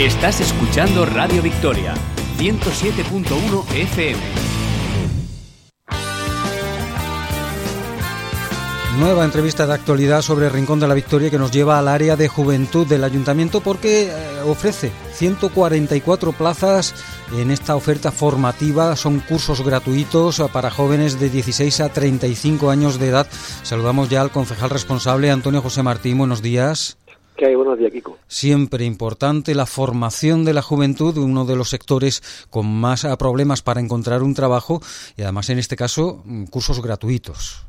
Estás escuchando Radio Victoria, 107.1 FM. Nueva entrevista de actualidad sobre el Rincón de la Victoria que nos lleva al área de juventud del ayuntamiento porque eh, ofrece 144 plazas en esta oferta formativa. Son cursos gratuitos para jóvenes de 16 a 35 años de edad. Saludamos ya al concejal responsable, Antonio José Martín. Buenos días. Buenos días, Kiko. Siempre importante la formación de la juventud, uno de los sectores con más problemas para encontrar un trabajo y además en este caso cursos gratuitos.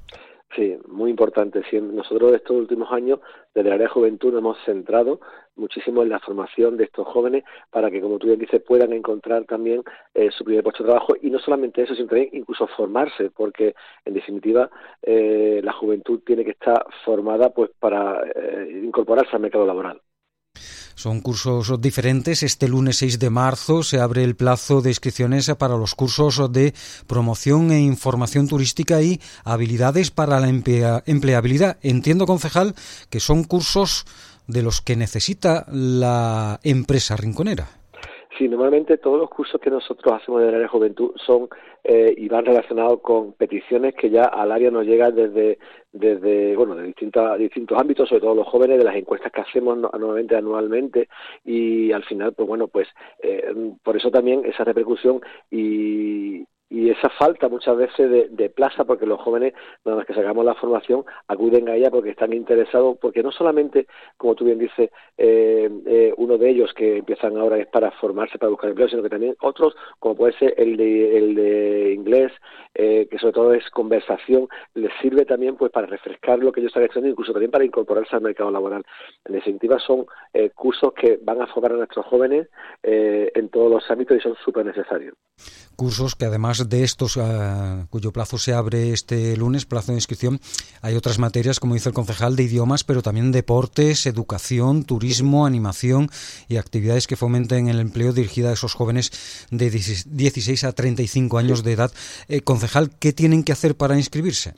Muy importante. Nosotros estos últimos años, desde el área de juventud, nos hemos centrado muchísimo en la formación de estos jóvenes para que, como tú bien dices, puedan encontrar también eh, su primer puesto de trabajo y no solamente eso, sino también incluso formarse, porque en definitiva eh, la juventud tiene que estar formada pues para eh, incorporarse al mercado laboral. Son cursos diferentes. Este lunes 6 de marzo se abre el plazo de inscripciones para los cursos de promoción e información turística y habilidades para la empleabilidad. Entiendo, concejal, que son cursos de los que necesita la empresa rinconera. Sí, normalmente todos los cursos que nosotros hacemos en área de juventud son eh, y van relacionados con peticiones que ya al área nos llegan desde, desde bueno, de distintos, distintos ámbitos, sobre todo los jóvenes, de las encuestas que hacemos nuevamente anualmente. Y al final, pues bueno, pues eh, por eso también esa repercusión y, y esa falta muchas veces de, plaza porque los jóvenes nada más que sacamos la formación acuden a ella porque están interesados porque no solamente como tú bien dices eh, eh, uno de ellos que empiezan ahora es para formarse para buscar empleo sino que también otros como puede ser el de, el de inglés eh, que sobre todo es conversación les sirve también pues para refrescar lo que ellos están estudiando incluso también para incorporarse al mercado laboral. En definitiva son cursos que van a formar a nuestros jóvenes en todos los ámbitos y son súper necesarios cursos que además de estos ah, cuyo plazo se abre este lunes, plazo de inscripción, hay otras materias, como dice el concejal, de idiomas, pero también deportes, educación, turismo, animación y actividades que fomenten el empleo dirigida a esos jóvenes de 16 a 35 años de edad. Eh, concejal, ¿qué tienen que hacer para inscribirse?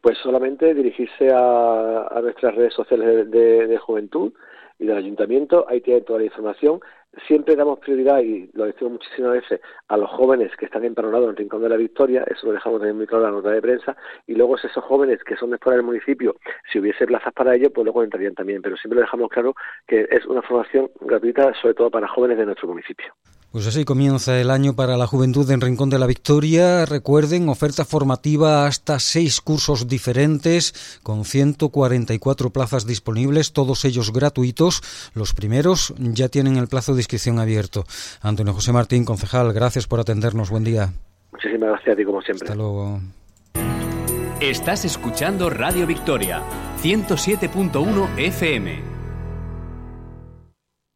Pues solamente dirigirse a, nuestras redes sociales de, de juventud y del ayuntamiento, ahí tienen toda la información siempre damos prioridad, y lo decimos muchísimas veces, a los jóvenes que están empadronados en el Rincón de la Victoria, eso lo dejamos también muy claro en la nota de prensa, y luego esos jóvenes que son de fuera del municipio, si hubiese plazas para ellos, pues luego entrarían también, pero siempre lo dejamos claro que es una formación gratuita, sobre todo para jóvenes de nuestro municipio. Pues así comienza el año para la juventud en Rincón de la Victoria. Recuerden, oferta formativa hasta seis cursos diferentes, con 144 plazas disponibles, todos ellos gratuitos. Los primeros ya tienen el plazo de inscripción abierto. Antonio José Martín, concejal, gracias por atendernos. Buen día. Muchísimas gracias a ti, como siempre. Hasta luego. Estás escuchando Radio Victoria, 107.1 FM.